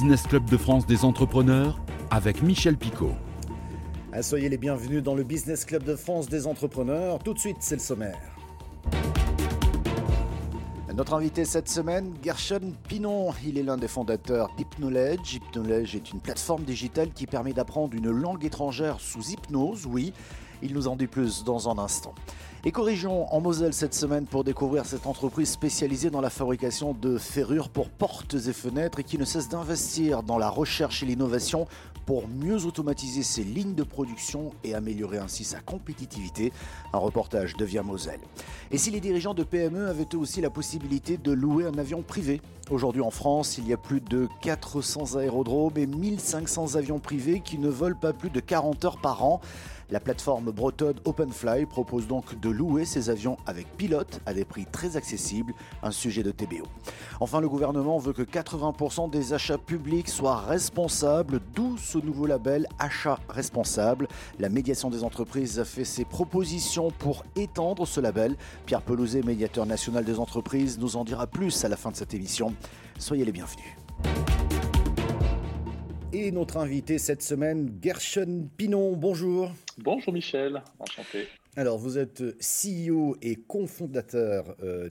Business Club de France des entrepreneurs avec Michel Picot. Soyez les bienvenus dans le Business Club de France des entrepreneurs. Tout de suite, c'est le sommaire. Notre invité cette semaine, Gershon Pinon. Il est l'un des fondateurs d'Hypnolege. Hypnolege est une plateforme digitale qui permet d'apprendre une langue étrangère sous hypnose, oui. Il nous en dit plus dans un instant. Et corrigeons en Moselle cette semaine pour découvrir cette entreprise spécialisée dans la fabrication de ferrures pour portes et fenêtres et qui ne cesse d'investir dans la recherche et l'innovation pour mieux automatiser ses lignes de production et améliorer ainsi sa compétitivité. Un reportage devient Moselle. Et si les dirigeants de PME avaient aussi la possibilité de louer un avion privé? Aujourd'hui en France, il y a plus de 400 aérodromes et 1500 avions privés qui ne volent pas plus de 40 heures par an. La plateforme bretonne OpenFly propose donc de louer ces avions avec pilote à des prix très accessibles, un sujet de TBO. Enfin, le gouvernement veut que 80% des achats publics soient responsables, d'où ce nouveau label Achat responsable. La médiation des entreprises a fait ses propositions pour étendre ce label. Pierre Pelouzet, médiateur national des entreprises, nous en dira plus à la fin de cette émission. Soyez les bienvenus. Et notre invité cette semaine, Gershon Pinon. Bonjour. Bonjour Michel, enchanté. Alors, vous êtes CEO et cofondateur euh.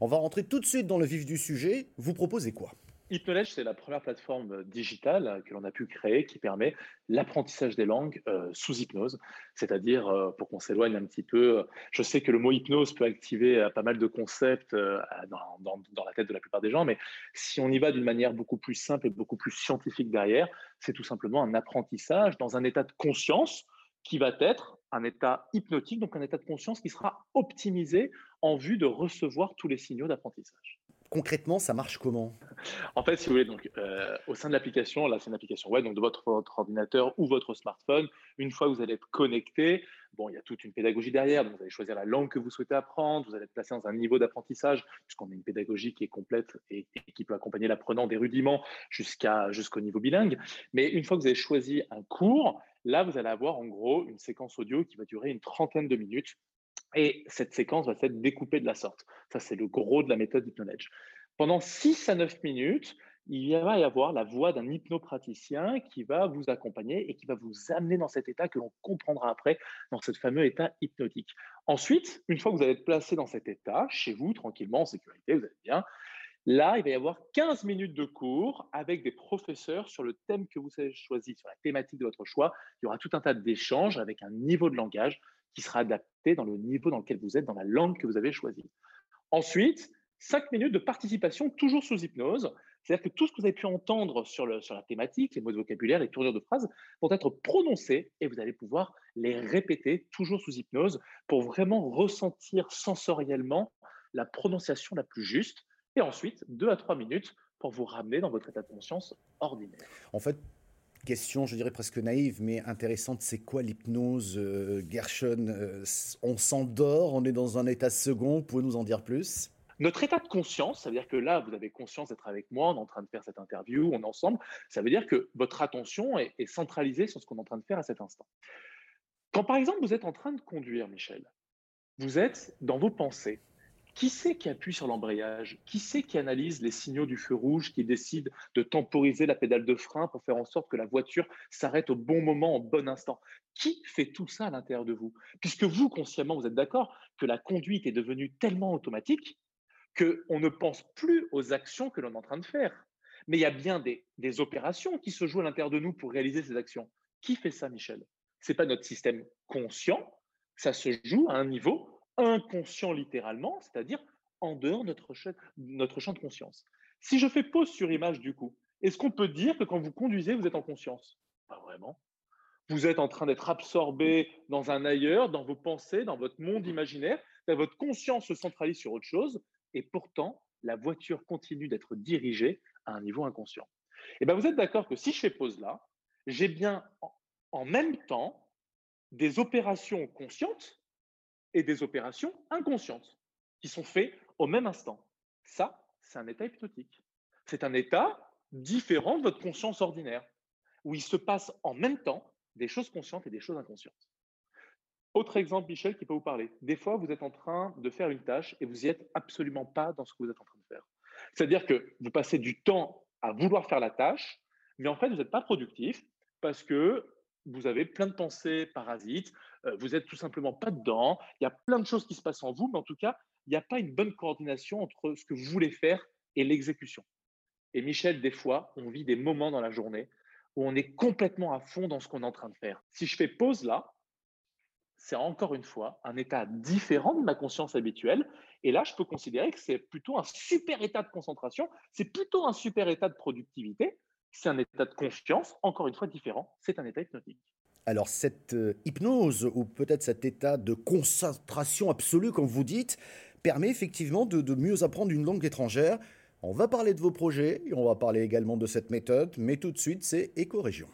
On va rentrer tout de suite dans le vif du sujet. Vous proposez quoi? Hypnolege, c'est la première plateforme digitale que l'on a pu créer qui permet l'apprentissage des langues euh, sous hypnose. C'est-à-dire, euh, pour qu'on s'éloigne un petit peu, je sais que le mot hypnose peut activer euh, pas mal de concepts dans, dans, la tête de la plupart des gens, mais si on y va d'une manière beaucoup plus simple et beaucoup plus scientifique derrière, c'est tout simplement un apprentissage dans un état de conscience qui va être un état hypnotique, donc un état de conscience qui sera optimisé en vue de recevoir tous les signaux d'apprentissage concrètement, ça marche comment? En fait, si vous voulez, donc, euh, au sein de l'application, là, c'est une application web, donc de votre, ordinateur ou votre smartphone. Une fois que vous allez être connecté, bon, il y a toute une pédagogie derrière. Vous allez choisir la langue que vous souhaitez apprendre. Vous allez être placé dans un niveau d'apprentissage, puisqu'on a une pédagogie qui est complète et, qui peut accompagner l'apprenant des rudiments jusqu'au niveau bilingue. Mais une fois que vous avez choisi un cours, là, vous allez avoir en gros une séquence audio qui va durer une trentaine de minutes et cette séquence va être découpée de la sorte. Ça, c'est le gros de la méthode Hypnolege. Pendant 6 à 9 minutes, il va y avoir la voix d'un hypnopraticien qui va vous accompagner et qui va vous amener dans cet état que l'on comprendra après, dans ce fameux état hypnotique. Ensuite, une fois que vous allez être placé dans cet état, chez vous, tranquillement, en sécurité, vous allez bien, là, il va y avoir 15 minutes de cours avec des professeurs sur le thème que vous avez choisi, sur la thématique de votre choix. Il y aura tout un tas d'échanges avec un niveau de langage qui sera adapté dans le niveau dans lequel vous êtes, dans la langue que vous avez choisie. Ensuite, cinq minutes de participation toujours sous hypnose. C'est-à-dire que tout ce que vous avez pu entendre sur, le, sur la thématique, les mots de vocabulaire, les tournures de phrases, vont être prononcés et vous allez pouvoir les répéter toujours sous hypnose pour vraiment ressentir sensoriellement la prononciation la plus juste. Et ensuite, deux à trois minutes pour vous ramener dans votre état de conscience ordinaire. En fait, question, je dirais presque naïve, mais intéressante. C'est quoi l'hypnose, euh, Gershon euh, On s'endort, on est dans un état second. Vous pouvez nous en dire plus? Notre état de conscience, ça veut dire que là, vous avez conscience d'être avec moi, on est en train de faire cette interview, on est ensemble, ça veut dire que votre attention est, est centralisée sur ce qu'on est en train de faire à cet instant. Quand par exemple vous êtes en train de conduire, Michel, vous êtes dans vos pensées, qui c'est qui appuie sur l'embrayage? Qui c'est qui analyse les signaux du feu rouge, qui décide de temporiser la pédale de frein pour faire en sorte que la voiture s'arrête au bon moment, au bon instant? Qui fait tout ça à l'intérieur de vous? Puisque vous, consciemment, vous êtes d'accord que la conduite est devenue tellement automatique qu'on ne pense plus aux actions que l'on est en train de faire. Mais il y a bien des, des opérations qui se jouent à l'intérieur de nous pour réaliser ces actions. Qui fait ça, Michel? Ce n'est pas notre système conscient, ça se joue à un niveau inconscient littéralement, c'est-à-dire en dehors de notre, notre champ de conscience. Si je fais pause sur image du coup, est-ce qu'on peut dire que quand vous conduisez, vous êtes en conscience? Pas vraiment. Vous êtes en train d'être absorbé dans un ailleurs, dans vos pensées, dans votre monde imaginaire. Votre conscience se centralise sur autre chose et pourtant, la voiture continue d'être dirigée à un niveau inconscient. Et eh bien, vous êtes d'accord que si je fais pause là, j'ai bien en même temps des opérations conscientes et des opérations inconscientes qui sont faites au même instant. Ça, c'est un état hypnotique. C'est un état différent de votre conscience ordinaire, où il se passe en même temps des choses conscientes et des choses inconscientes. Autre exemple, Michel, qui peut vous parler. Des fois, vous êtes en train de faire une tâche et vous n'y êtes absolument pas dans ce que vous êtes en train de faire. C'est-à-dire que vous passez du temps à vouloir faire la tâche, mais en fait, vous n'êtes pas productif parce que vous avez plein de pensées parasites, vous n'êtes tout simplement pas dedans, il y a plein de choses qui se passent en vous, mais en tout cas, il n'y a pas une bonne coordination entre ce que vous voulez faire et l'exécution. Et Michel, des fois, on vit des moments dans la journée où on est complètement à fond dans ce qu'on est en train de faire. Si je fais pause là, c'est encore une fois un état différent de ma conscience habituelle. Et là, je peux considérer que c'est plutôt un super état de concentration, c'est plutôt un super état de productivité, c'est un état de confiance, encore une fois différent, c'est un état hypnotique. Alors cette euh, hypnose, ou peut-être cet état de concentration absolue, comme vous dites, permet effectivement de, mieux apprendre une langue étrangère. On va parler de vos projets et on va parler également de cette méthode, mais tout de suite, c'est Éco-Région.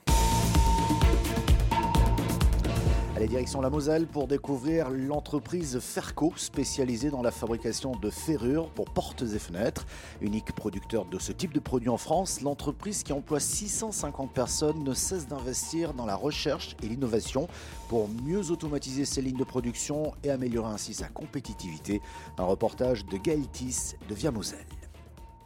Allez, direction la Moselle pour découvrir l'entreprise Ferco, spécialisée dans la fabrication de ferrures pour portes et fenêtres. Unique producteur de ce type de produit en France, l'entreprise qui emploie 650 personnes ne cesse d'investir dans la recherche et l'innovation pour mieux automatiser ses lignes de production et améliorer ainsi sa compétitivité. Un reportage de Gaëtis de Via Moselle.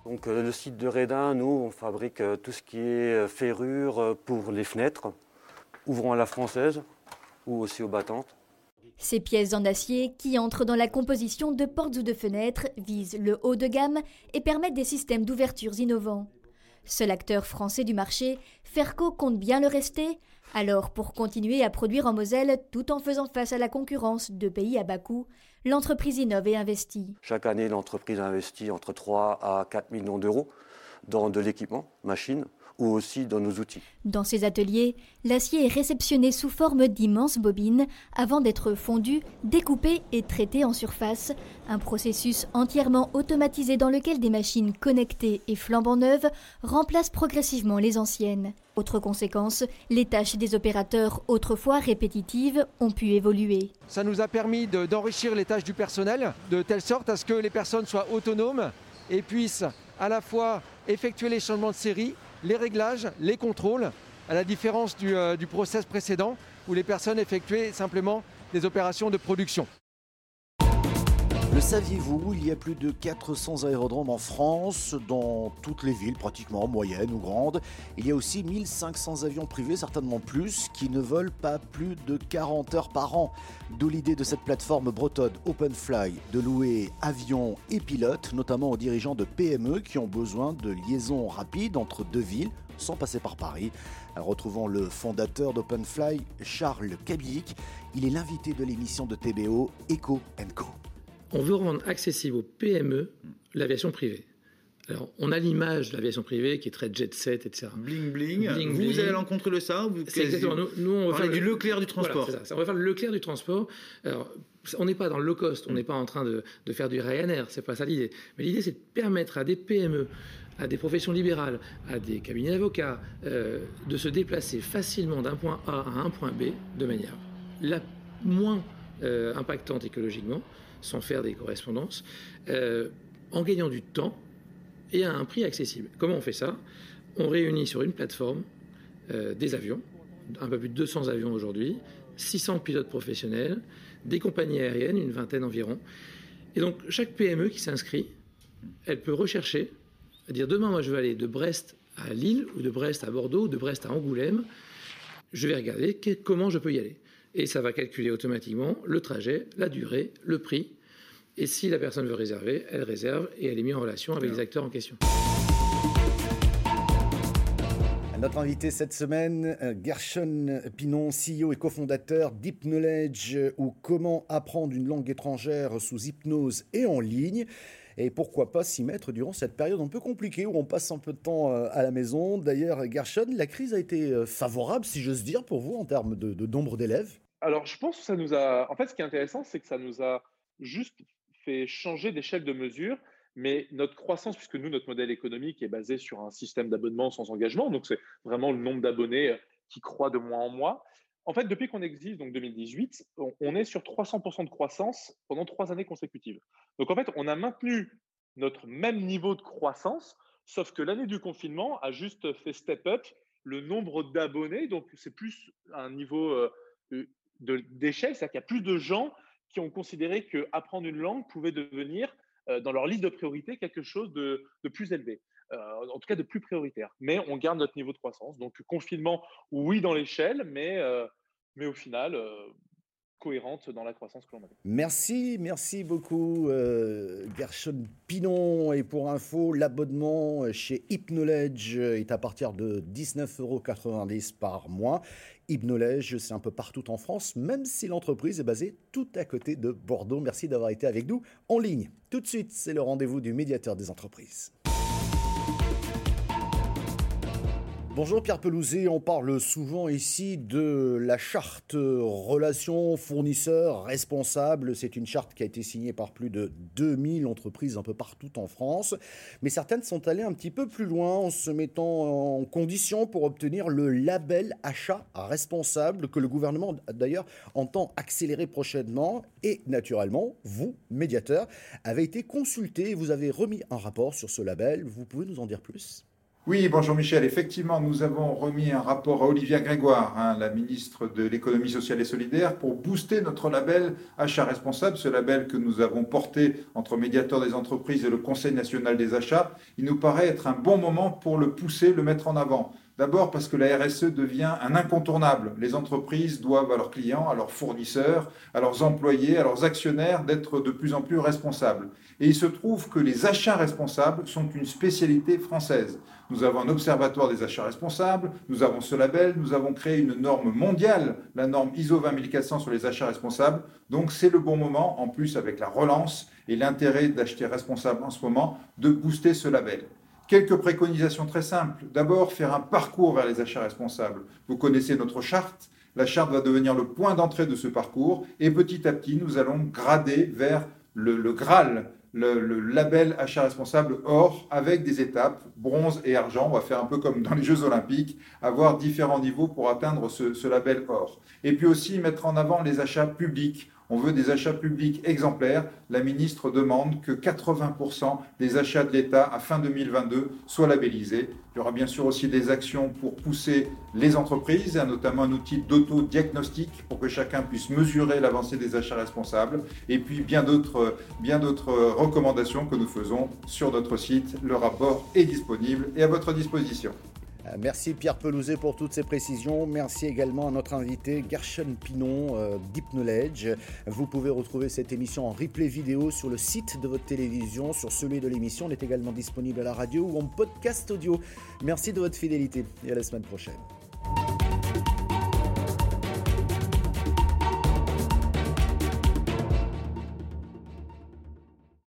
Donc, euh, le site de Redin, nous, on fabrique euh, tout ce qui est euh, ferrures pour les fenêtres, ouvrant à la française, ou aussi aux battantes. Ces pièces en acier qui entrent dans la composition de portes ou de fenêtres visent le haut de gamme et permettent des systèmes d'ouverture innovants. Seul acteur français du marché, Ferco compte bien le rester. Alors, pour continuer à produire en Moselle tout en faisant face à la concurrence de pays à bas coût, l'entreprise innove et investit. Chaque année, l'entreprise investit entre 3 à 4 millions d'euros dans de l'équipement, machines, ou aussi dans nos outils. Dans ces ateliers, l'acier est réceptionné sous forme d'immenses bobines avant d'être fondu, découpé et traité en surface, un processus entièrement automatisé dans lequel des machines connectées et flambant neuves remplacent progressivement les anciennes. Autre conséquence, les tâches des opérateurs autrefois répétitives ont pu évoluer. Ça nous a permis d'enrichir les tâches du personnel de telle sorte à ce que les personnes soient autonomes et puissent à la fois effectuer les changements de série les réglages, les contrôles, à la différence du, euh, du process précédent où les personnes effectuaient simplement des opérations de production. Saviez-vous, il y a plus de 400 aérodromes en France, dans toutes les villes pratiquement, moyennes ou grandes. Il y a aussi 1500 avions privés, certainement plus, qui ne volent pas plus de 40 heures par an. D'où l'idée de cette plateforme bretonne OpenFly de louer avions et pilotes, notamment aux dirigeants de PME qui ont besoin de liaisons rapides entre deux villes sans passer par Paris. Retrouvons le fondateur d'OpenFly, Charles Kabic. Il est l'invité de l'émission de TBO Eco Co on veut rendre accessible aux PME l'aviation privée. Alors, on a l'image de l'aviation privée qui est très jet set, etc. Bling bling. vous, allez à l'encontre de ça C'est exactement. Nous, on va faire du Leclerc du transport. On va faire le Leclerc du transport. Alors, on n'est pas dans le low cost, on n'est pas en train de, faire du Ryanair, c'est pas ça l'idée. Mais l'idée, c'est de permettre à des PME, à des professions libérales, à des cabinets d'avocats, euh, de se déplacer facilement d'un point A à un point B de manière la moins euh, impactante écologiquement, sans faire des correspondances, euh, en gagnant du temps et à un prix accessible. Comment on fait ça? On réunit sur une plateforme euh, des avions, un peu plus de 200 avions aujourd'hui, 600 pilotes professionnels, des compagnies aériennes, une vingtaine environ. Et donc chaque PME qui s'inscrit, elle peut rechercher, dire demain moi je veux aller de Brest à Lille ou de Brest à Bordeaux ou de Brest à Angoulême, je vais regarder comment je peux y aller et ça va calculer automatiquement le trajet, la durée, le prix. Et si la personne veut réserver, elle réserve et elle est mise en relation avec les acteurs en question. Notre invité cette semaine, euh, Gershon Pinon, CEO et cofondateur d'Hypnowledge, ou comment apprendre une langue étrangère sous hypnose et en ligne. Et pourquoi pas s'y mettre durant cette période un peu compliquée où on passe un peu de temps euh, à la maison. D'ailleurs, Gershon, la crise a été euh, favorable, si j'ose dire, pour vous en termes de, de nombre d'élèves alors, je pense que ça nous a. En fait, ce qui est intéressant, c'est que ça nous a juste fait changer d'échelle de mesure. Mais notre croissance, puisque nous, notre modèle économique est basé sur un système d'abonnement sans engagement, donc c'est vraiment le nombre d'abonnés euh, qui croît de mois en mois. En fait, depuis qu'on existe, donc 2018, on est sur 300% de croissance pendant trois années consécutives. Donc en fait, on a maintenu notre même niveau de croissance, sauf que l'année du confinement a juste fait step up le nombre d'abonnés. Donc c'est plus un niveau euh, d'échelle, c'est-à-dire qu'il y a plus de gens qui ont considéré qu'apprendre une langue pouvait devenir dans leur liste de priorités quelque chose de, plus élevé. en tout cas de plus prioritaire. Mais on garde notre niveau de croissance. Donc confinement, oui dans l'échelle, mais, mais au final, dans la croissance que l'on avait. Merci, merci beaucoup euh, Gershon Pinon. Et pour info, l'abonnement chez Hypnoledge est à partir de 19,90 euros par mois. Hypnoledge, c'est un peu partout en France, même si l'entreprise est basée tout à côté de Bordeaux. Merci d'avoir été avec nous en ligne. Tout de suite, c'est le rendez-vous du médiateur des entreprises. Bonjour Pierre Pelouzet, on parle souvent ici de la charte relations fournisseurs responsables. C'est une charte qui a été signée par plus de 2000 entreprises un peu partout en France. Mais certaines sont allées un petit peu plus loin en se mettant en condition pour obtenir le label achat responsable que le gouvernement d'ailleurs entend accélérer prochainement. Et naturellement, vous, médiateur, avez été consulté et vous avez remis un rapport sur ce label. Vous pouvez nous en dire plus? Oui, bonjour Michel. Effectivement, nous avons remis un rapport à Olivia Grégoire, hein, la ministre de l'économie sociale et solidaire, pour booster notre label achat responsable, ce label que nous avons porté entre médiateur des entreprises et le Conseil national des achats. Il nous paraît être un bon moment pour le pousser, le mettre en avant. D'abord parce que la RSE devient un incontournable. Les entreprises doivent à leurs clients, à leurs fournisseurs, à leurs employés, à leurs actionnaires d'être de plus en plus responsables. Et il se trouve que les achats responsables sont une spécialité française. Nous avons un observatoire des achats responsables, nous avons ce label, nous avons créé une norme mondiale, la norme ISO 20400 sur les achats responsables. Donc c'est le bon moment, en plus avec la relance et l'intérêt d'acheter responsable en ce moment, de booster ce label. Quelques préconisations très simples. D'abord, faire un parcours vers les achats responsables. Vous connaissez notre charte. La charte va devenir le point d'entrée de ce parcours et petit à petit, nous allons grader vers le, Graal le, label achat responsable or avec des étapes, bronze et argent. On va faire un peu comme dans les Jeux olympiques, avoir différents niveaux pour atteindre ce label or. Et puis aussi mettre en avant les achats publics on veut des achats publics exemplaires. La ministre demande que 80% des achats de l'État à fin 2022 soient labellisés. Il y aura bien sûr aussi des actions pour pousser les entreprises, notamment un outil d'auto-diagnostic pour que chacun puisse mesurer l'avancée des achats responsables. Et puis bien d'autres, bien d'autres recommandations que nous faisons sur notre site. Le rapport est disponible et à votre disposition. Euh, merci Pierre Pelouzet pour toutes ces précisions. Merci également à notre invité Gershon Pinon euh, d'Hypnoledge. Vous pouvez retrouver cette émission en replay vidéo sur le site de votre télévision, sur celui de l'émission. On est également disponible à la radio ou en podcast audio. Merci de votre fidélité et à la semaine prochaine.